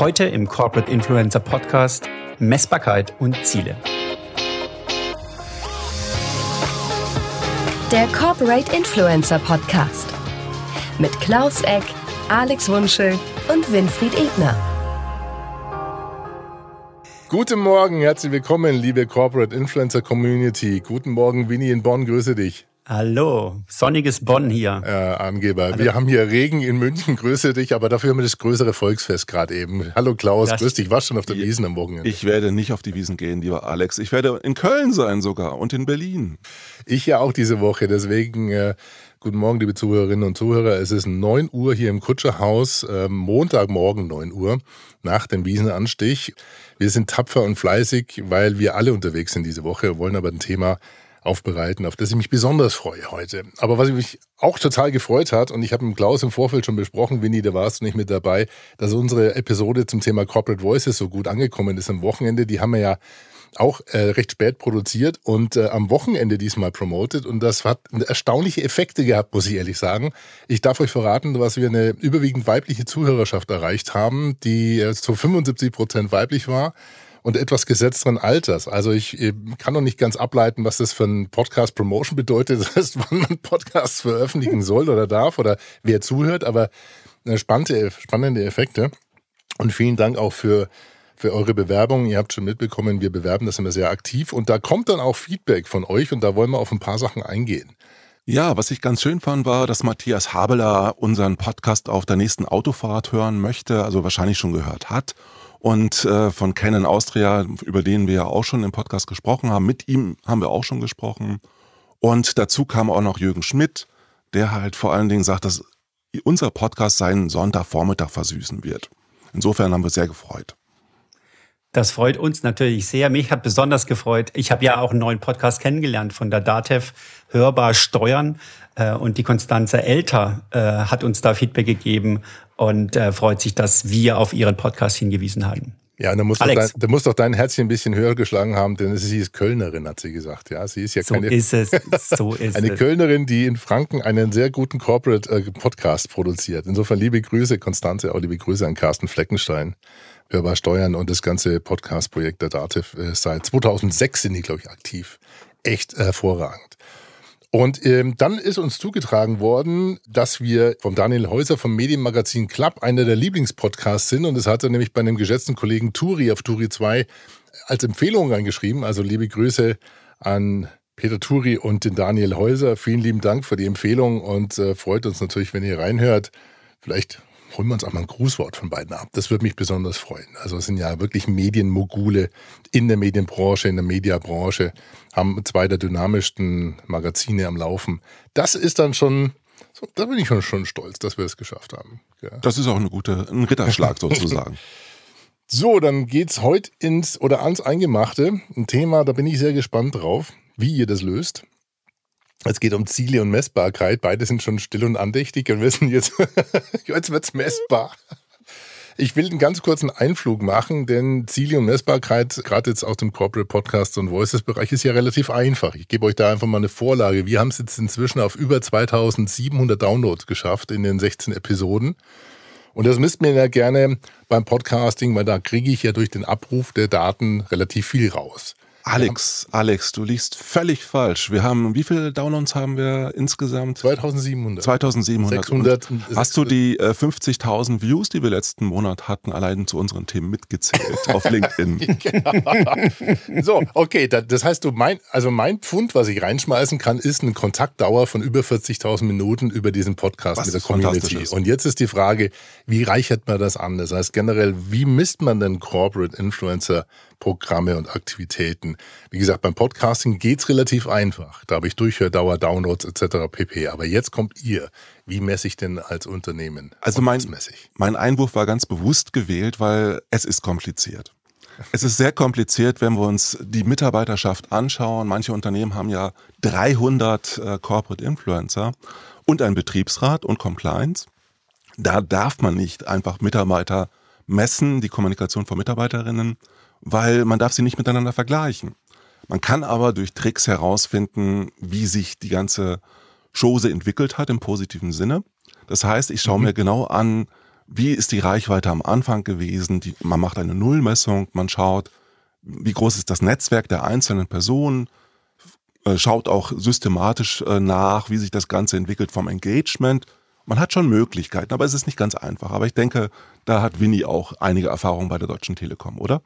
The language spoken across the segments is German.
Heute im Corporate Influencer Podcast Messbarkeit und Ziele. Der Corporate Influencer Podcast mit Klaus Eck, Alex Wunschel und Winfried Ebner. Guten Morgen, herzlich willkommen, liebe Corporate Influencer Community. Guten Morgen, Winnie in Bonn, grüße dich. Hallo, sonniges Bonn hier. Äh, Angeber. Hallo. Wir haben hier Regen in München, grüße dich, aber dafür haben wir das größere Volksfest gerade eben. Hallo Klaus, das grüß dich. Warst schon auf der Wiesen am Wochenende? Ich werde nicht auf die Wiesen gehen, lieber Alex. Ich werde in Köln sein sogar und in Berlin. Ich ja auch diese Woche, deswegen äh, guten Morgen, liebe Zuhörerinnen und Zuhörer. Es ist 9 Uhr hier im Kutscherhaus, äh, Montagmorgen 9 Uhr, nach dem Wiesenanstich. Wir sind tapfer und fleißig, weil wir alle unterwegs sind diese Woche, wollen aber ein Thema aufbereiten, auf das ich mich besonders freue heute. Aber was mich auch total gefreut hat, und ich habe mit Klaus im Vorfeld schon besprochen, Winnie, da warst du nicht mit dabei, dass unsere Episode zum Thema Corporate Voices so gut angekommen ist am Wochenende. Die haben wir ja auch äh, recht spät produziert und äh, am Wochenende diesmal promotet und das hat erstaunliche Effekte gehabt, muss ich ehrlich sagen. Ich darf euch verraten, dass wir eine überwiegend weibliche Zuhörerschaft erreicht haben, die äh, zu 75 Prozent weiblich war und etwas gesetzteren Alters. Also ich kann noch nicht ganz ableiten, was das für ein Podcast Promotion bedeutet. Das heißt, wann man Podcasts veröffentlichen soll oder darf oder wer zuhört, aber spannende, spannende Effekte. Und vielen Dank auch für für eure Bewerbung. Ihr habt schon mitbekommen, wir bewerben das immer sehr aktiv und da kommt dann auch Feedback von euch und da wollen wir auf ein paar Sachen eingehen. Ja, was ich ganz schön fand, war, dass Matthias Habeler unseren Podcast auf der nächsten Autofahrt hören möchte, also wahrscheinlich schon gehört hat und äh, von Canon Austria, über den wir ja auch schon im Podcast gesprochen haben. Mit ihm haben wir auch schon gesprochen. Und dazu kam auch noch Jürgen Schmidt, der halt vor allen Dingen sagt, dass unser Podcast seinen Sonntagvormittag versüßen wird. Insofern haben wir sehr gefreut. Das freut uns natürlich sehr. Mich hat besonders gefreut. Ich habe ja auch einen neuen Podcast kennengelernt von der DATEV, Hörbar Steuern. Äh, und die Konstanze Elter äh, hat uns da Feedback gegeben und äh, freut sich, dass wir auf ihren Podcast hingewiesen haben. Ja, da muss, doch dein, da muss doch dein Herzchen ein bisschen höher geschlagen haben, denn sie ist Kölnerin, hat sie gesagt. Ja, sie ist ja keine. So ist es. So ist eine es. Kölnerin, die in Franken einen sehr guten Corporate äh, Podcast produziert. Insofern liebe Grüße, Konstanze, auch liebe Grüße an Carsten Fleckenstein. Hörbar Steuern und das ganze Podcast-Projekt der DATEV äh, seit 2006 sind die, glaube ich, aktiv. Echt hervorragend. Und ähm, dann ist uns zugetragen worden, dass wir vom Daniel Häuser vom Medienmagazin Club einer der Lieblingspodcasts sind. Und das hat er nämlich bei einem geschätzten Kollegen Turi auf Turi 2 als Empfehlung reingeschrieben. Also liebe Grüße an Peter Turi und den Daniel Häuser. Vielen lieben Dank für die Empfehlung und äh, freut uns natürlich, wenn ihr reinhört. Vielleicht holen wir uns auch mal ein Grußwort von beiden ab. Das würde mich besonders freuen. Also es sind ja wirklich Medienmogule in der Medienbranche, in der Mediabranche, haben zwei der dynamischsten Magazine am Laufen. Das ist dann schon, da bin ich schon, schon stolz, dass wir es geschafft haben. Ja. Das ist auch eine gute, ein Ritterschlag sozusagen. so, dann geht's heute ins oder ans Eingemachte. Ein Thema, da bin ich sehr gespannt drauf, wie ihr das löst. Es geht um Ziele und Messbarkeit. Beide sind schon still und andächtig und wissen jetzt, jetzt wird's messbar. Ich will einen ganz kurzen Einflug machen, denn Ziele und Messbarkeit, gerade jetzt aus dem Corporate Podcast und Voices Bereich, ist ja relativ einfach. Ich gebe euch da einfach mal eine Vorlage. Wir haben es jetzt inzwischen auf über 2700 Downloads geschafft in den 16 Episoden. Und das misst mir ja gerne beim Podcasting, weil da kriege ich ja durch den Abruf der Daten relativ viel raus. Alex, Alex, du liest völlig falsch. Wir haben, wie viele Downloads haben wir insgesamt? 2700. 2700. 600. hast du die äh, 50.000 Views, die wir letzten Monat hatten, allein zu unseren Themen mitgezählt auf LinkedIn? so, okay, das heißt, du mein, also mein Pfund, was ich reinschmeißen kann, ist eine Kontaktdauer von über 40.000 Minuten über diesen Podcast was mit der Community. Und jetzt ist die Frage, wie reichert man das an? Das heißt generell, wie misst man denn Corporate Influencer Programme und Aktivitäten. Wie gesagt, beim Podcasting geht es relativ einfach. Da habe ich Durchhördauer, Downloads etc. pp. Aber jetzt kommt ihr. Wie messe ich denn als Unternehmen? Also mein, mein Einwurf war ganz bewusst gewählt, weil es ist kompliziert. Es ist sehr kompliziert, wenn wir uns die Mitarbeiterschaft anschauen. Manche Unternehmen haben ja 300 äh, Corporate Influencer und einen Betriebsrat und Compliance. Da darf man nicht einfach Mitarbeiter messen, die Kommunikation von Mitarbeiterinnen weil man darf sie nicht miteinander vergleichen. Man kann aber durch Tricks herausfinden, wie sich die ganze Chose entwickelt hat im positiven Sinne. Das heißt, ich schaue mhm. mir genau an, wie ist die Reichweite am Anfang gewesen. Die, man macht eine Nullmessung, man schaut, wie groß ist das Netzwerk der einzelnen Personen, äh, schaut auch systematisch äh, nach, wie sich das Ganze entwickelt vom Engagement. Man hat schon Möglichkeiten, aber es ist nicht ganz einfach. Aber ich denke, da hat Winnie auch einige Erfahrungen bei der Deutschen Telekom, oder?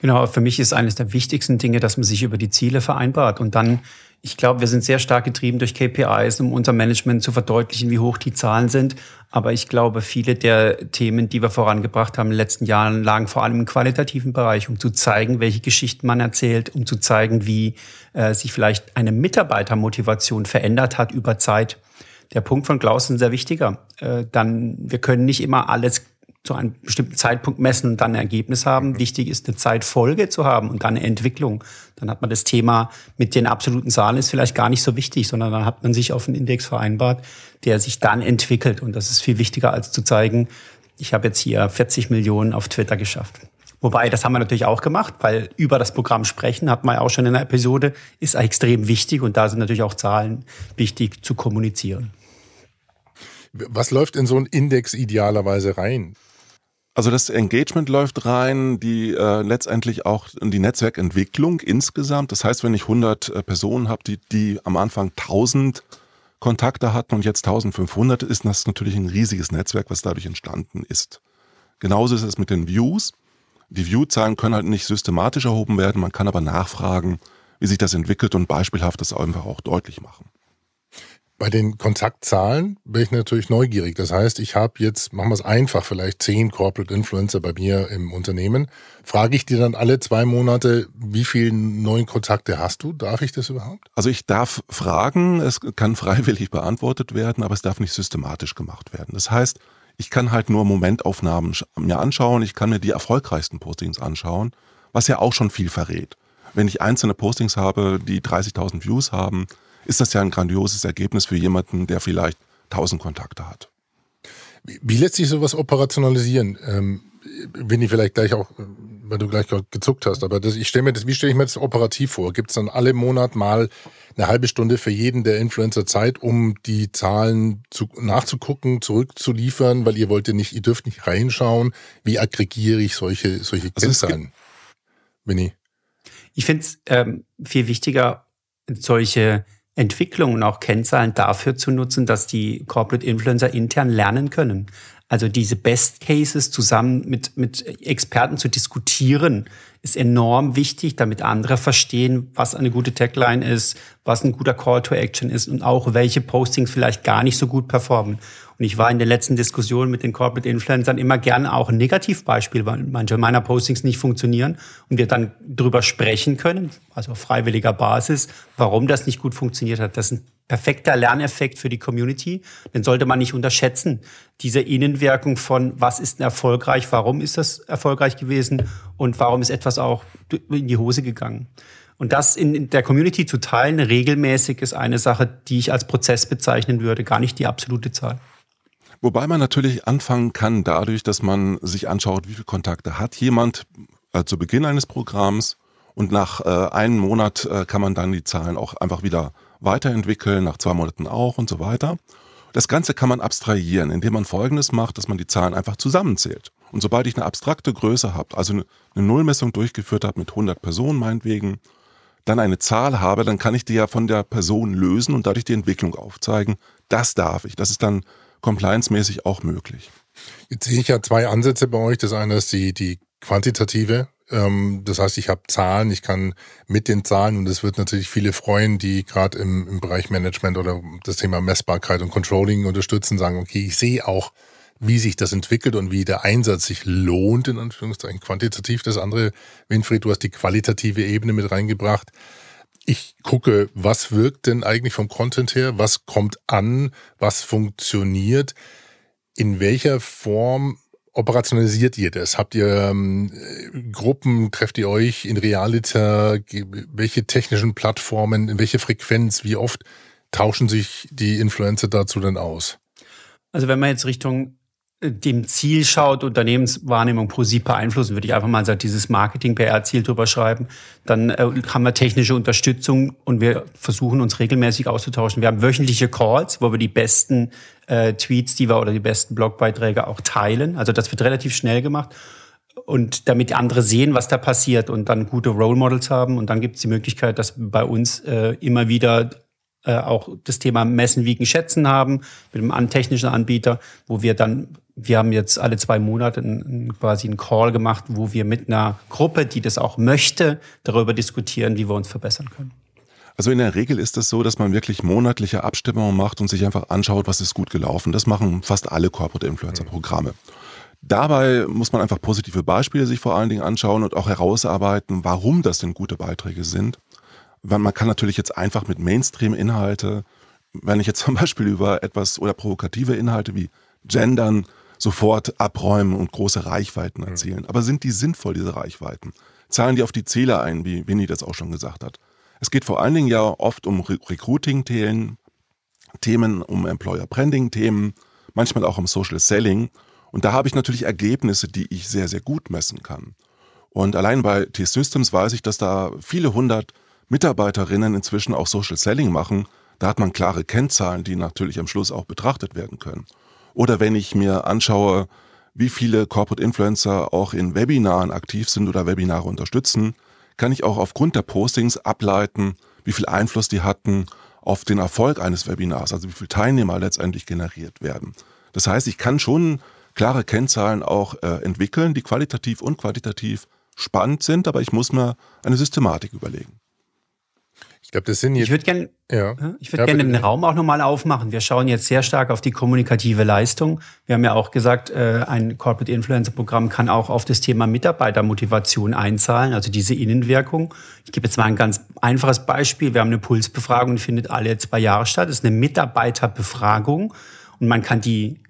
Genau, für mich ist eines der wichtigsten Dinge, dass man sich über die Ziele vereinbart und dann ich glaube, wir sind sehr stark getrieben durch KPIs, um unser Management zu verdeutlichen, wie hoch die Zahlen sind. Aber ich glaube, viele der Themen, die wir vorangebracht haben in den letzten Jahren, lagen vor allem im qualitativen Bereich, um zu zeigen, welche Geschichten man erzählt, um zu zeigen, wie äh, sich vielleicht eine Mitarbeitermotivation verändert hat über Zeit. Der Punkt von Klaus ist ein sehr wichtiger. Äh, dann, wir können nicht immer alles zu einem bestimmten Zeitpunkt messen und dann ein Ergebnis haben. Mhm. Wichtig ist, eine Zeitfolge zu haben und dann eine Entwicklung. Dann hat man das Thema mit den absoluten Zahlen ist vielleicht gar nicht so wichtig, sondern dann hat man sich auf einen Index vereinbart, der sich dann entwickelt. Und das ist viel wichtiger, als zu zeigen, ich habe jetzt hier 40 Millionen auf Twitter geschafft. Wobei, das haben wir natürlich auch gemacht, weil über das Programm sprechen, hat man ja auch schon in der Episode, ist extrem wichtig und da sind natürlich auch Zahlen wichtig zu kommunizieren. Was läuft in so einen Index idealerweise rein? Also das Engagement läuft rein, die äh, letztendlich auch die Netzwerkentwicklung insgesamt. Das heißt, wenn ich 100 äh, Personen habe, die, die am Anfang 1000 Kontakte hatten und jetzt 1500, ist das natürlich ein riesiges Netzwerk, was dadurch entstanden ist. Genauso ist es mit den Views. Die View-Zahlen können halt nicht systematisch erhoben werden, man kann aber nachfragen, wie sich das entwickelt und beispielhaft das einfach auch deutlich machen. Bei den Kontaktzahlen bin ich natürlich neugierig. Das heißt, ich habe jetzt, machen wir es einfach, vielleicht zehn Corporate Influencer bei mir im Unternehmen. Frage ich dir dann alle zwei Monate, wie viele neuen Kontakte hast du? Darf ich das überhaupt? Also ich darf fragen, es kann freiwillig beantwortet werden, aber es darf nicht systematisch gemacht werden. Das heißt, ich kann halt nur Momentaufnahmen mir anschauen, ich kann mir die erfolgreichsten Postings anschauen, was ja auch schon viel verrät. Wenn ich einzelne Postings habe, die 30.000 Views haben, ist das ja ein grandioses Ergebnis für jemanden, der vielleicht 1000 Kontakte hat. Wie, lässt sich sowas operationalisieren? Ähm, wenn ich vielleicht gleich auch, weil du gleich gezuckt hast, aber das, ich stelle mir das, wie stelle ich mir das operativ vor? Gibt es dann alle Monat mal eine halbe Stunde für jeden der Influencer Zeit, um die Zahlen zu, nachzugucken, zurückzuliefern, weil ihr wollt ja nicht, ihr dürft nicht reinschauen. Wie aggregiere ich solche, solche also Kennzahlen? Winnie? Ich finde es ähm, viel wichtiger, solche Entwicklung und auch Kennzahlen dafür zu nutzen, dass die Corporate Influencer intern lernen können. Also diese Best Cases zusammen mit, mit Experten zu diskutieren, ist enorm wichtig, damit andere verstehen, was eine gute Tagline ist, was ein guter Call to Action ist und auch welche Postings vielleicht gar nicht so gut performen. Und ich war in den letzten Diskussionen mit den Corporate Influencern immer gerne auch ein Negativbeispiel, weil manche meiner Postings nicht funktionieren und wir dann drüber sprechen können, also auf freiwilliger Basis, warum das nicht gut funktioniert hat. Das ein perfekter Lerneffekt für die Community. Den sollte man nicht unterschätzen. Diese Innenwirkung von, was ist erfolgreich, warum ist das erfolgreich gewesen und warum ist etwas auch in die Hose gegangen. Und das in, der Community zu teilen, regelmäßig, ist eine Sache, die ich als Prozess bezeichnen würde, gar nicht die absolute Zahl. Wobei man natürlich anfangen kann dadurch, dass man sich anschaut, wie viele Kontakte hat jemand äh, zu Beginn eines Programms und nach äh, einem Monat äh, kann man dann die Zahlen auch einfach wieder weiterentwickeln, nach zwei Monaten auch und so weiter. Das Ganze kann man abstrahieren, indem man Folgendes macht, dass man die Zahlen einfach zusammenzählt. Und sobald ich eine abstrakte Größe habe, also eine Nullmessung durchgeführt habe mit 100 Personen meinetwegen, dann eine Zahl habe, dann kann ich die ja von der Person lösen und dadurch die Entwicklung aufzeigen. Das darf ich. Das ist dann compliance-mäßig auch möglich. Jetzt sehe ich ja zwei Ansätze bei euch. Das eine ist die, die quantitative. Ähm, das heißt, ich habe Zahlen, ich kann mit den Zahlen, und es wird natürlich viele freuen, die gerade im, im Bereich Management oder das Thema Messbarkeit und Controlling unterstützen, sagen, okay, ich sehe auch, wie sich das entwickelt und wie der Einsatz sich lohnt, in Anführungszeichen quantitativ. Das andere, Winfried, du hast die qualitative Ebene mit reingebracht ich gucke, was wirkt denn eigentlich vom Content her, was kommt an, was funktioniert, in welcher Form operationalisiert ihr das? Habt ihr ähm, Gruppen, trefft ihr euch in Realita, welche technischen Plattformen, in welche Frequenz, wie oft tauschen sich die Influencer dazu denn aus? Also wenn man jetzt Richtung dem Ziel schaut, Unternehmenswahrnehmung positiv beeinflussen, würde ich einfach mal sagen, dieses Marketing-PR-Ziel drüber schreiben. Dann äh, haben wir technische Unterstützung und wir versuchen uns regelmäßig auszutauschen. Wir haben wöchentliche Calls, wo wir die besten äh, Tweets, die wir oder die besten Blogbeiträge auch teilen. Also das wird relativ schnell gemacht. Und damit andere sehen, was da passiert und dann gute Role Models haben. Und dann gibt es die Möglichkeit, dass bei uns äh, immer wieder äh, auch das Thema Messen, Wiegen, Schätzen haben mit einem technischen Anbieter, wo wir dann, wir haben jetzt alle zwei Monate quasi einen Call gemacht, wo wir mit einer Gruppe, die das auch möchte, darüber diskutieren, wie wir uns verbessern können. Also in der Regel ist es so, dass man wirklich monatliche Abstimmungen macht und sich einfach anschaut, was ist gut gelaufen. Das machen fast alle Corporate Influencer Programme. Dabei muss man einfach positive Beispiele sich vor allen Dingen anschauen und auch herausarbeiten, warum das denn gute Beiträge sind man kann natürlich jetzt einfach mit Mainstream-Inhalte, wenn ich jetzt zum Beispiel über etwas oder provokative Inhalte wie Gendern sofort abräumen und große Reichweiten erzielen. Aber sind die sinnvoll, diese Reichweiten? Zahlen die auf die Ziele ein, wie Winnie das auch schon gesagt hat? Es geht vor allen Dingen ja oft um Re Recruiting-Themen, Themen um Employer-Branding-Themen, manchmal auch um Social Selling. Und da habe ich natürlich Ergebnisse, die ich sehr, sehr gut messen kann. Und allein bei T-Systems weiß ich, dass da viele hundert Mitarbeiterinnen inzwischen auch Social Selling machen, da hat man klare Kennzahlen, die natürlich am Schluss auch betrachtet werden können. Oder wenn ich mir anschaue, wie viele Corporate Influencer auch in Webinaren aktiv sind oder Webinare unterstützen, kann ich auch aufgrund der Postings ableiten, wie viel Einfluss die hatten auf den Erfolg eines Webinars, also wie viele Teilnehmer letztendlich generiert werden. Das heißt, ich kann schon klare Kennzahlen auch äh, entwickeln, die qualitativ und quantitativ spannend sind, aber ich muss mir eine Systematik überlegen. Ich glaube, das sind jetzt. Ich würde gerne ja. ich würd ja, gerne den Raum auch nochmal aufmachen. Wir schauen jetzt sehr stark auf die kommunikative Leistung. Wir haben ja auch gesagt, äh, ein Corporate Influencer Programm kann auch auf das Thema Mitarbeitermotivation einzahlen, also diese Innenwirkung. Ich gebe jetzt mal ein ganz einfaches Beispiel. Wir haben eine Pulsbefragung, die findet alle zwei Jahre statt. Das ist eine Mitarbeiterbefragung und man kann die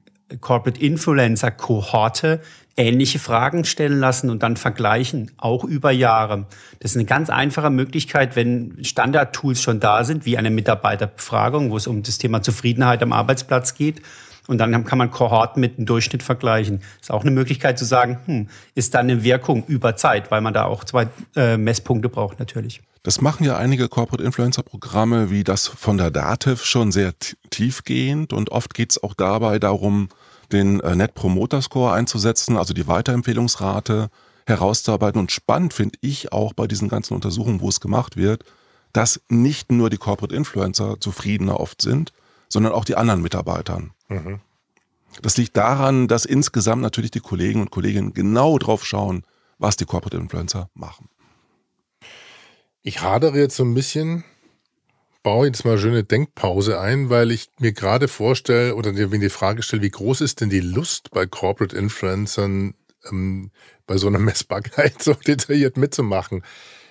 Corporate Influencer Kohorte ähnliche Fragen stellen lassen und dann vergleichen, auch über Jahre. Das ist eine ganz einfache Möglichkeit, wenn Standardtools schon da sind, wie eine Mitarbeiterbefragung, wo es um das Thema Zufriedenheit am Arbeitsplatz geht. Und dann kann man Kohorten mit dem Durchschnitt vergleichen. Ist auch eine Möglichkeit zu sagen, hm, ist da eine Wirkung über Zeit, weil man da auch zwei äh, Messpunkte braucht natürlich. Das machen ja einige Corporate Influencer Programme wie das von der Dativ schon sehr tiefgehend und oft geht es auch dabei darum, den äh, Net Promoter Score einzusetzen, also die Weiterempfehlungsrate herauszuarbeiten. Und spannend finde ich auch bei diesen ganzen Untersuchungen, wo es gemacht wird, dass nicht nur die Corporate Influencer zufriedener oft sind, sondern auch die anderen Mitarbeitern. Mhm. Das liegt daran, dass insgesamt natürlich die Kollegen und Kolleginnen genau drauf schauen, was die Corporate Influencer machen. Ich hadere jetzt so ein bisschen baue jetzt mal eine schöne Denkpause ein, weil ich mir gerade vorstelle oder mir die Frage stelle, wie groß ist denn die Lust bei Corporate Influencern ähm, bei so einer Messbarkeit so detailliert mitzumachen?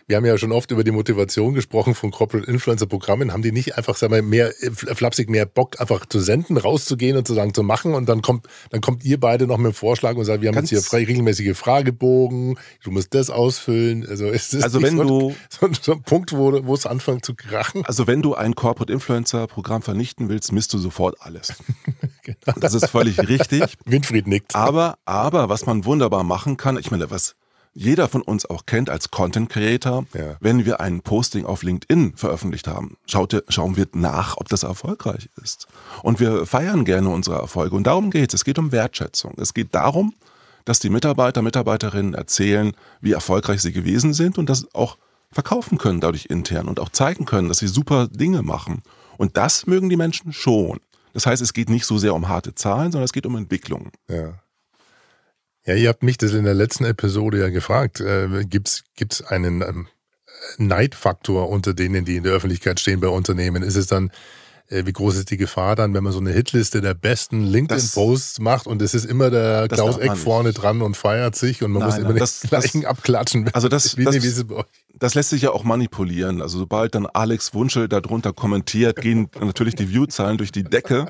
Wir haben ja schon oft über die Motivation gesprochen von Corporate Influencer Programmen. Haben die nicht einfach, sagen wir, mehr äh, flapsig mehr Bock, einfach zu senden, rauszugehen und zu sagen, zu machen und dann kommt, dann kommt ihr beide noch mit dem Vorschlag und sagt, wir haben Ganz jetzt hier frei, regelmäßige Fragebogen, du musst das ausfüllen. Also ist das also wenn so, du so, so, ein Punkt, wo, wo es anfängt zu krachen? Also wenn du ein Corporate Influencer Programm vernichten willst, misst du sofort alles. genau. Das ist völlig richtig. Winfried nickt. Aber, aber was man wunderbar machen kann, ich meine, was jeder von uns auch kennt als Content Creator, ja. wenn wir ein Posting auf LinkedIn veröffentlicht haben, schaut, schauen wir nach, ob das erfolgreich ist. Und wir feiern gerne unsere Erfolge. Und darum geht es. Es geht um Wertschätzung. Es geht darum, dass die Mitarbeiter, Mitarbeiterinnen erzählen, wie erfolgreich sie gewesen sind und das auch verkaufen können dadurch intern und auch zeigen können, dass sie super Dinge machen. Und das mögen die Menschen schon. Das heißt, es geht nicht so sehr um harte Zahlen, sondern es geht um Entwicklung. Ja. Ja, ihr habt mich das in der letzten Episode ja gefragt. Äh, Gibt es einen ähm, Neidfaktor unter denen, die in der Öffentlichkeit stehen bei Unternehmen? Ist es dann äh, wie groß ist die Gefahr dann, wenn man so eine Hitliste der besten LinkedIn-Posts macht und es ist immer der Klaus Eck vorne dran und feiert sich und man nein, muss immer nein, das, den gleichen das, abklatschen. Also das, das, wie das lässt sich ja auch manipulieren. Also sobald dann Alex Wunschel darunter kommentiert, gehen natürlich die Viewzahlen durch die Decke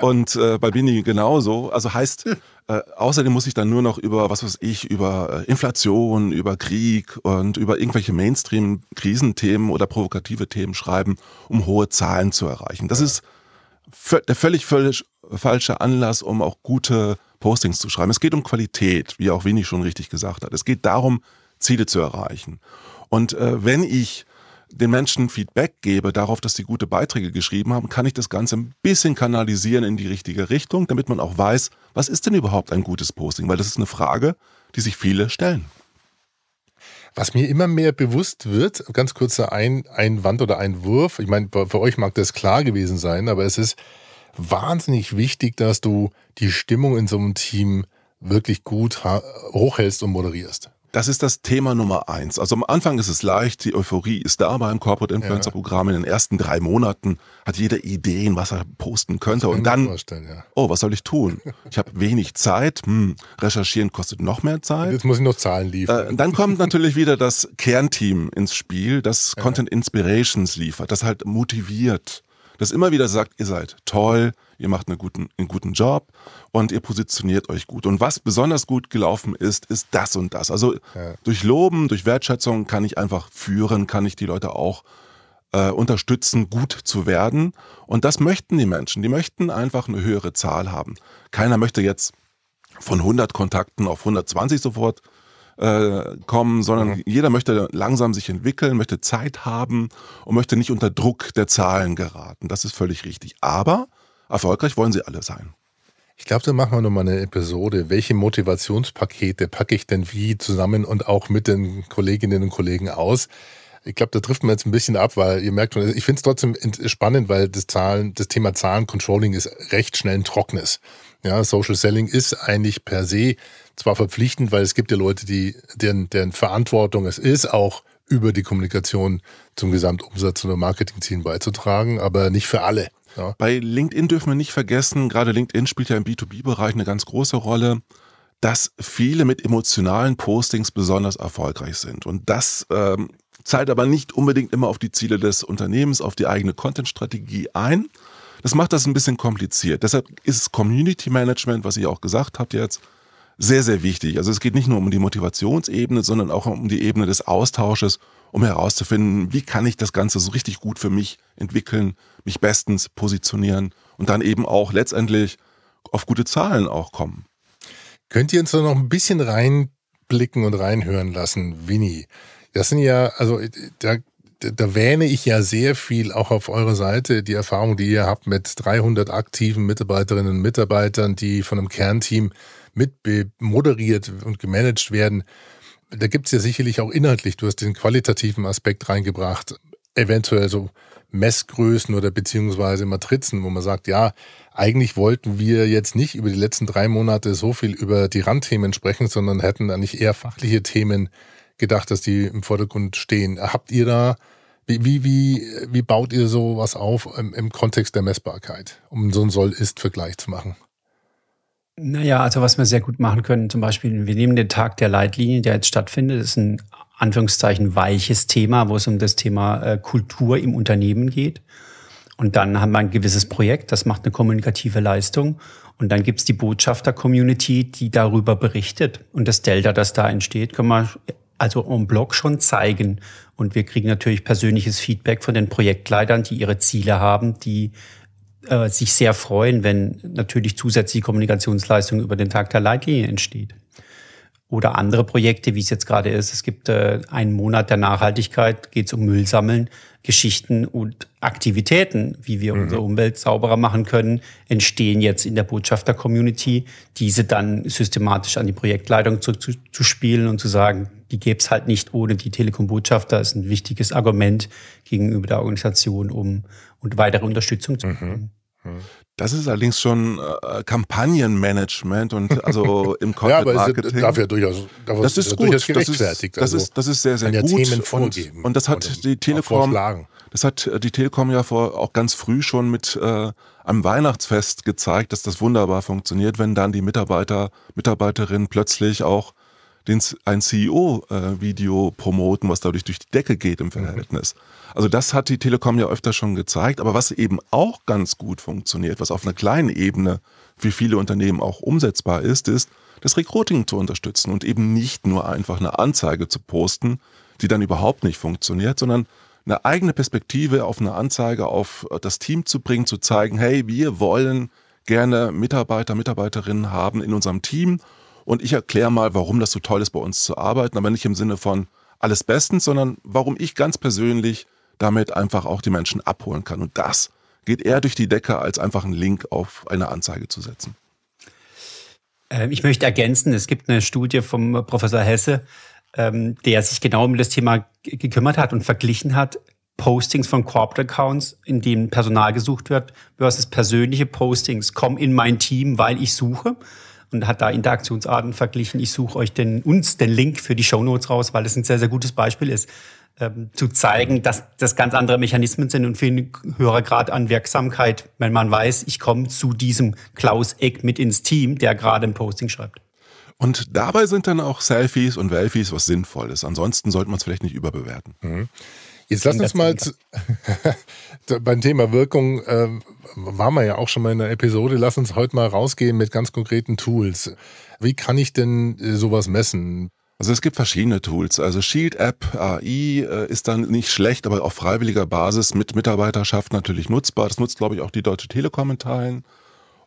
und äh, bei Bini genauso. Also heißt, äh, außerdem muss ich dann nur noch über, was weiß ich, über äh, Inflation, über Krieg und über irgendwelche Mainstream-Krisenthemen oder provokative Themen schreiben, um hohe Zahlen zu erreichen. Das ist der völlig, völlig falsche Anlass, um auch gute Postings zu schreiben. Es geht um Qualität, wie auch Winnie schon richtig gesagt hat. Es geht darum, Ziele zu erreichen. Und äh, wenn ich den Menschen Feedback gebe darauf, dass sie gute Beiträge geschrieben haben, kann ich das Ganze ein bisschen kanalisieren in die richtige Richtung, damit man auch weiß, was ist denn überhaupt ein gutes Posting? Weil das ist eine Frage, die sich viele stellen. Was mir immer mehr bewusst wird, ganz kurzer ein Einwand oder Einwurf, ich meine, für euch mag das klar gewesen sein, aber es ist wahnsinnig wichtig, dass du die Stimmung in so einem Team wirklich gut hochhältst und moderierst. Das ist das Thema Nummer eins. Also am Anfang ist es leicht, die Euphorie ist da beim Corporate Influencer Programm. In den ersten drei Monaten hat jeder Ideen, was er posten könnte. Und dann, ja. oh, was soll ich tun? Ich habe wenig Zeit. Hm, recherchieren kostet noch mehr Zeit. Jetzt muss ich noch Zahlen liefern. Äh, dann kommt natürlich wieder das Kernteam ins Spiel, das ja. Content Inspirations liefert, das halt motiviert, das immer wieder sagt, ihr seid toll, ihr macht einen guten, einen guten Job und ihr positioniert euch gut. Und was besonders gut gelaufen ist, ist das und das. Also ja. durch Loben, durch Wertschätzung kann ich einfach führen, kann ich die Leute auch äh, unterstützen, gut zu werden. Und das möchten die Menschen. Die möchten einfach eine höhere Zahl haben. Keiner möchte jetzt von 100 Kontakten auf 120 sofort äh, kommen, sondern mhm. jeder möchte langsam sich entwickeln, möchte Zeit haben und möchte nicht unter Druck der Zahlen geraten. Das ist völlig richtig. Aber erfolgreich wollen sie alle sein. Ich glaube, da machen wir nochmal eine Episode. Welche Motivationspakete packe ich denn wie zusammen und auch mit den Kolleginnen und Kollegen aus? Ich glaube, da trifft man jetzt ein bisschen ab, weil ihr merkt schon, ich finde es trotzdem spannend, weil das Zahlen, das Thema Zahlencontrolling ist recht schnell ein trockenes. Ja, Social Selling ist eigentlich per se zwar verpflichtend, weil es gibt ja Leute, die, deren, deren Verantwortung es ist, auch über die Kommunikation zum Gesamtumsatz oder Marketingzielen beizutragen, aber nicht für alle. Ja. Bei LinkedIn dürfen wir nicht vergessen, gerade LinkedIn spielt ja im B2B-Bereich eine ganz große Rolle, dass viele mit emotionalen Postings besonders erfolgreich sind. Und das ähm, zahlt aber nicht unbedingt immer auf die Ziele des Unternehmens, auf die eigene Content-Strategie ein. Das macht das ein bisschen kompliziert. Deshalb ist Community Management, was ihr auch gesagt habt jetzt, sehr, sehr wichtig. Also es geht nicht nur um die Motivationsebene, sondern auch um die Ebene des Austausches um herauszufinden, wie kann ich das Ganze so richtig gut für mich entwickeln, mich bestens positionieren und dann eben auch letztendlich auf gute Zahlen auch kommen. Könnt ihr uns da noch ein bisschen reinblicken und reinhören lassen, Winnie? Das sind ja, also da, da wähne ich ja sehr viel auch auf eurer Seite, die Erfahrung, die ihr habt mit 300 aktiven Mitarbeiterinnen und Mitarbeitern, die von einem Kernteam mit moderiert und gemanagt werden da gibt es ja sicherlich auch inhaltlich, du hast den qualitativen Aspekt reingebracht, eventuell so Messgrößen oder beziehungsweise Matrizen, wo man sagt, ja, eigentlich wollten wir jetzt nicht über die letzten drei Monate so viel über die Randthemen sprechen, sondern hätten eigentlich eher fachliche Themen gedacht, dass die im Vordergrund stehen. Habt ihr da, wie, wie, wie, wie baut ihr sowas auf im, im Kontext der Messbarkeit, um so einen Soll-Ist-Vergleich zu machen? Naja, also was wir sehr gut machen können, zum Beispiel, wir nehmen den Tag der Leitlinie, der jetzt stattfindet, das ist ein Anführungszeichen weiches Thema, wo es um das Thema äh, Kultur im Unternehmen geht. Und dann haben wir ein gewisses Projekt, das macht eine kommunikative Leistung. Und dann gibt's die Botschafter-Community, die darüber berichtet. Und das Delta, das da entsteht, können wir also im Blog schon zeigen. Und wir kriegen natürlich persönliches Feedback von den Projektleitern, die ihre Ziele haben, die äh, sich sehr freuen, wenn natürlich zusätzliche Kommunikationsleistung über den Tag der Leitlinie entsteht. Oder andere Projekte, wie es jetzt gerade ist. Es gibt äh, einen Monat der Nachhaltigkeit, geht es um Müll sammeln, Geschichten und Aktivitäten, wie wir mhm. unsere Umwelt sauberer machen können, entstehen jetzt in der Botschafter-Community, diese dann systematisch an die Projektleitung zu, zu, zu spielen und zu sagen, die gäbe es halt nicht ohne die Telekom-Botschafter, ist ein wichtiges Argument gegenüber der Organisation, um und weitere Unterstützung zu bekommen. Mhm. Mhm. Das ist allerdings schon äh, Kampagnenmanagement und also im Content ja, Marketing. Ist, dafür durchaus, dafür das ist gut. Das ist, das, also, ist, das ist sehr, sehr gut. Themen vorgeben und, und das hat die Telekom, das hat die Telekom ja vor, auch ganz früh schon mit äh, einem Weihnachtsfest gezeigt, dass das wunderbar funktioniert, wenn dann die Mitarbeiter, Mitarbeiterinnen plötzlich auch den, ein CEO-Video äh, promoten, was dadurch durch die Decke geht im mhm. Verhältnis. Mhm. Also das hat die Telekom ja öfter schon gezeigt. Aber was eben auch ganz gut funktioniert, was auf einer kleinen Ebene für viele Unternehmen auch umsetzbar ist, ist, das Recruiting zu unterstützen und eben nicht nur einfach eine Anzeige zu posten, die dann überhaupt nicht funktioniert, sondern eine eigene Perspektive auf eine Anzeige auf das Team zu bringen, zu zeigen, hey, wir wollen gerne Mitarbeiter, Mitarbeiterinnen haben in unserem Team. Und ich erkläre mal, warum das so toll ist, bei uns zu arbeiten, aber nicht im Sinne von alles bestens, sondern warum ich ganz persönlich damit einfach auch die Menschen abholen kann. Und das geht eher durch die Decke, als einfach einen Link auf eine Anzeige zu setzen. Ähm, ich möchte ergänzen, es gibt eine Studie vom Professor Hesse, ähm, der sich genau um das Thema gekümmert hat und verglichen hat, Postings von Corporate Accounts, in denen Personal gesucht wird, versus persönliche Postings. Komm in mein Team, weil ich suche. Und hat da Interaktionsarten verglichen. Ich suche euch den, uns den Link für die Show Notes raus, weil das ein sehr, sehr gutes Beispiel ist, ähm, zu zeigen, dass das ganz andere Mechanismen sind und für einen höherer Grad an Wirksamkeit, wenn man weiß, ich komme zu diesem Klaus Eck mit ins Team, der gerade ein Posting schreibt. Und dabei sind dann auch Selfies und Welfies was Sinnvolles. Ansonsten sollte man es vielleicht nicht überbewerten. Mhm. Jetzt lass uns mal zu, beim Thema Wirkung, äh, waren wir ja auch schon mal in der Episode, lass uns heute mal rausgehen mit ganz konkreten Tools. Wie kann ich denn äh, sowas messen? Also es gibt verschiedene Tools. Also Shield App AI äh, ist dann nicht schlecht, aber auf freiwilliger Basis mit Mitarbeiterschaft natürlich nutzbar. Das nutzt, glaube ich, auch die Deutsche Telekom in Teilen.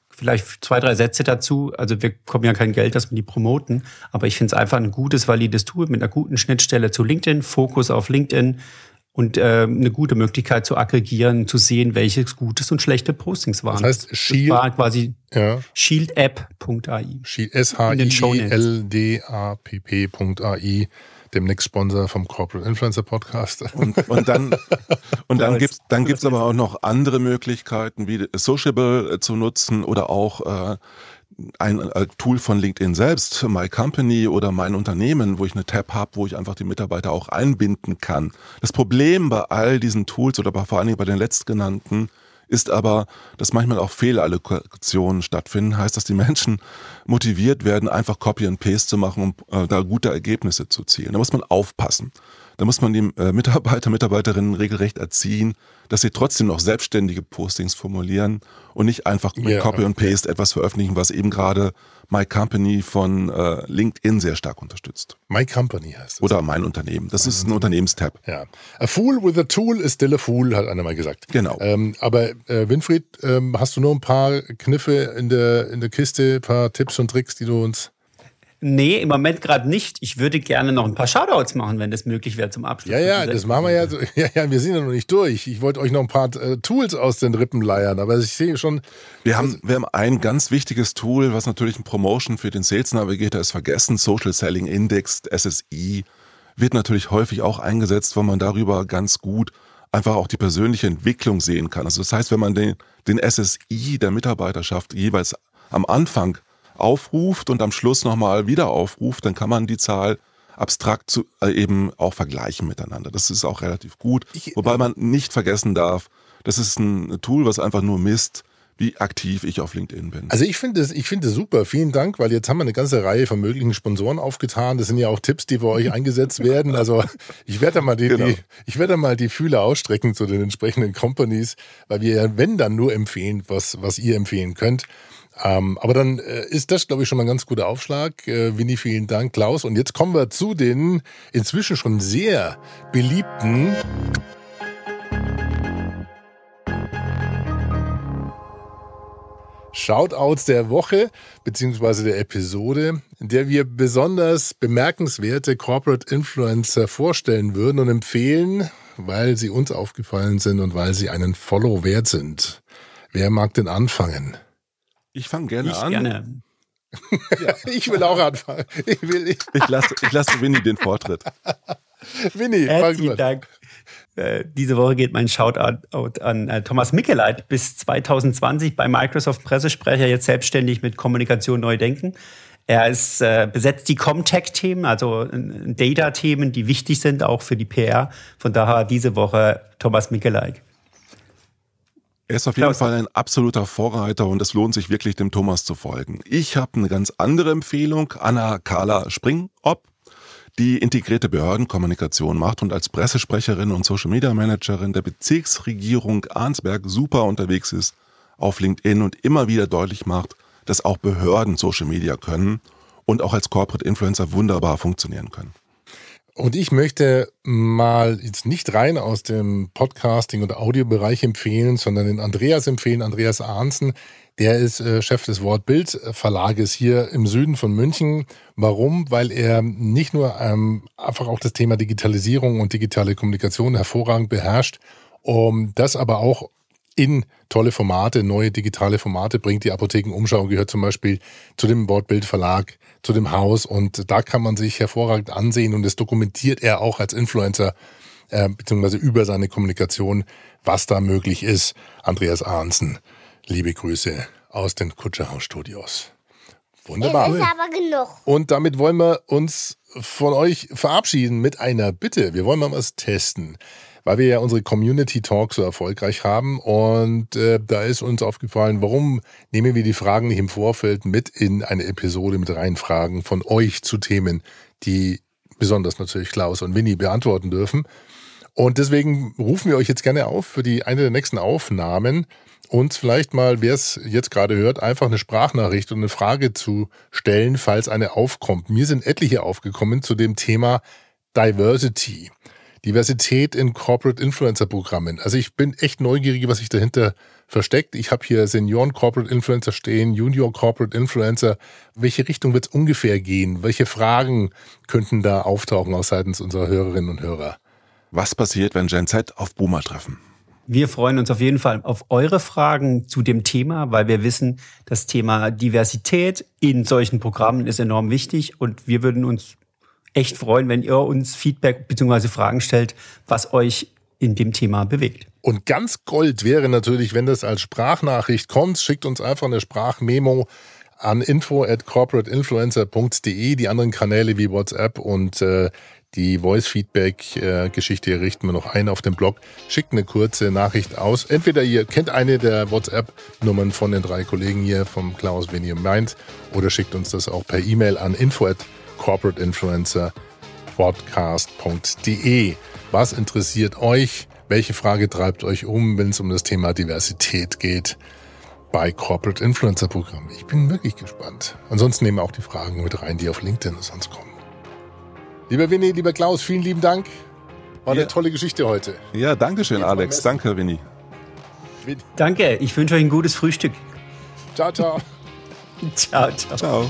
Vielleicht zwei, drei Sätze dazu. Also wir kommen ja kein Geld, dass wir die promoten, aber ich finde es einfach ein gutes, valides Tool mit einer guten Schnittstelle zu LinkedIn, Fokus auf LinkedIn, und äh, eine gute Möglichkeit zu aggregieren, zu sehen, welches gutes und schlechte Postings waren. Das heißt, Shield, das war quasi ja. shieldapp.ai. S-H-I-L-D-A-P-P.ai demnächst Sponsor vom Corporate Influencer Podcast. Und, und dann, und dann gibt's dann gibt's aber auch noch andere Möglichkeiten, wie Sociable äh, zu nutzen oder auch äh, ein äh, Tool von LinkedIn selbst, My Company oder mein Unternehmen, wo ich eine Tab habe, wo ich einfach die Mitarbeiter auch einbinden kann. Das Problem bei all diesen Tools oder vor allen Dingen bei den letztgenannten ist aber, dass manchmal auch Fehlallokationen stattfinden. Heißt, dass die Menschen motiviert werden, einfach Copy and Paste zu machen, um äh, da gute Ergebnisse zu zielen. Da muss man aufpassen. Da muss man die äh, Mitarbeiter, Mitarbeiterinnen regelrecht erziehen, dass sie trotzdem noch selbstständige Postings formulieren und nicht einfach mit yeah, Copy und Paste etwas veröffentlichen, was eben gerade My Company von äh, LinkedIn sehr stark unterstützt. My Company heißt es. Oder mein Unternehmen. Das ist ein Unternehmenstab. Ja. A fool with a tool is still a fool, hat einer mal gesagt. Genau. Ähm, aber äh, Winfried, ähm, hast du noch ein paar Kniffe in der, in der Kiste, ein paar Tipps und Tricks, die du uns Nee, im Moment gerade nicht. Ich würde gerne noch ein paar Shoutouts machen, wenn das möglich wäre zum Abschluss. Ja, ja, das machen wir ja, so, ja. Ja, wir sind ja noch nicht durch. Ich wollte euch noch ein paar äh, Tools aus den Rippen leiern, aber ich sehe schon. Wir haben, wir haben ein ganz wichtiges Tool, was natürlich ein Promotion für den Sales Navigator ist vergessen. Social Selling Index, SSI, wird natürlich häufig auch eingesetzt, weil man darüber ganz gut einfach auch die persönliche Entwicklung sehen kann. Also das heißt, wenn man den, den SSI der Mitarbeiterschaft jeweils am Anfang aufruft und am Schluss nochmal wieder aufruft, dann kann man die Zahl abstrakt zu, äh, eben auch vergleichen miteinander. Das ist auch relativ gut. Ich, Wobei man nicht vergessen darf, das ist ein Tool, was einfach nur misst, wie aktiv ich auf LinkedIn bin. Also ich finde es ich finde super. Vielen Dank, weil jetzt haben wir eine ganze Reihe von möglichen Sponsoren aufgetan. Das sind ja auch Tipps, die bei euch eingesetzt werden. Also ich werde da mal die, genau. die ich werde mal die Fühler ausstrecken zu den entsprechenden Companies, weil wir ja wenn dann nur empfehlen, was was ihr empfehlen könnt. Ähm, aber dann äh, ist das, glaube ich, schon mal ein ganz guter Aufschlag. Äh, Winnie, vielen Dank, Klaus. Und jetzt kommen wir zu den inzwischen schon sehr beliebten Shoutouts der Woche beziehungsweise der Episode, in der wir besonders bemerkenswerte Corporate Influencer vorstellen würden und empfehlen, weil sie uns aufgefallen sind und weil sie einen Follow wert sind. Wer mag denn anfangen? Ich fange gerne ich an. Gerne. Ja. ich will auch anfangen. Ich, will, ich, ich lasse ich lass Winnie den Vortritt. Winnie, Herzlichen Dank. Äh, diese Woche geht mein Shoutout an äh, Thomas Mickeleit, bis 2020 bei Microsoft Pressesprecher, jetzt selbstständig mit Kommunikation neu denken. Er ist, äh, besetzt die Comtech-Themen, also äh, Data-Themen, die wichtig sind, auch für die PR. Von daher diese Woche Thomas Mickeleit. Er ist auf jeden Fall ein absoluter Vorreiter und es lohnt sich wirklich, dem Thomas zu folgen. Ich habe eine ganz andere Empfehlung. Anna Carla Springop, die integrierte Behördenkommunikation macht und als Pressesprecherin und Social Media Managerin der Bezirksregierung Arnsberg super unterwegs ist auf LinkedIn und immer wieder deutlich macht, dass auch Behörden Social Media können und auch als Corporate Influencer wunderbar funktionieren können. Und ich möchte mal jetzt nicht rein aus dem Podcasting- und Audiobereich empfehlen, sondern den Andreas empfehlen, Andreas Arnsen. Der ist äh, Chef des Wortbild Verlages hier im Süden von München. Warum? Weil er nicht nur ähm, einfach auch das Thema Digitalisierung und digitale Kommunikation hervorragend beherrscht, um das aber auch in tolle Formate, neue digitale Formate bringt. Die Apothekenumschau gehört zum Beispiel zu dem Wortbildverlag, zu dem Haus und da kann man sich hervorragend ansehen und das dokumentiert er auch als Influencer äh, beziehungsweise über seine Kommunikation, was da möglich ist. Andreas Ahnsen, liebe Grüße aus den Kutscherhaus-Studios. Wunderbar. Es ist aber genug. Und damit wollen wir uns von euch verabschieden mit einer Bitte. Wir wollen mal was testen weil wir ja unsere Community Talk so erfolgreich haben. Und äh, da ist uns aufgefallen, warum nehmen wir die Fragen nicht im Vorfeld mit in eine Episode mit rein Fragen von euch zu Themen, die besonders natürlich Klaus und Winnie beantworten dürfen. Und deswegen rufen wir euch jetzt gerne auf für die eine der nächsten Aufnahmen, uns vielleicht mal, wer es jetzt gerade hört, einfach eine Sprachnachricht und eine Frage zu stellen, falls eine aufkommt. Mir sind etliche aufgekommen zu dem Thema Diversity. Diversität in Corporate Influencer Programmen. Also ich bin echt neugierig, was sich dahinter versteckt. Ich habe hier Senioren Corporate Influencer stehen, Junior Corporate Influencer. Welche Richtung wird es ungefähr gehen? Welche Fragen könnten da auftauchen aus seitens unserer Hörerinnen und Hörer? Was passiert, wenn Gen Z auf Boomer treffen? Wir freuen uns auf jeden Fall auf eure Fragen zu dem Thema, weil wir wissen, das Thema Diversität in solchen Programmen ist enorm wichtig und wir würden uns echt freuen, wenn ihr uns Feedback bzw. Fragen stellt, was euch in dem Thema bewegt. Und ganz Gold wäre natürlich, wenn das als Sprachnachricht kommt. Schickt uns einfach eine Sprachmemo an info at corporateinfluencer.de. Die anderen Kanäle wie WhatsApp und äh, die Voice-Feedback-Geschichte äh, richten wir noch ein auf dem Blog. Schickt eine kurze Nachricht aus. Entweder ihr kennt eine der WhatsApp-Nummern von den drei Kollegen hier vom Klaus, wenn ihr meint, oder schickt uns das auch per E-Mail an info at Corporate Influencer podcast.de. Was interessiert euch? Welche Frage treibt euch um, wenn es um das Thema Diversität geht bei Corporate Influencer Programm? Ich bin wirklich gespannt. Ansonsten nehmen wir auch die Fragen mit rein, die auf LinkedIn sonst kommen. Lieber Winnie, lieber Klaus, vielen lieben Dank. War ja. eine tolle Geschichte heute. Ja, danke schön, Alex. Danke, Winnie. Danke. Ich wünsche euch ein gutes Frühstück. Ciao, ciao. ciao, ciao. Ciao.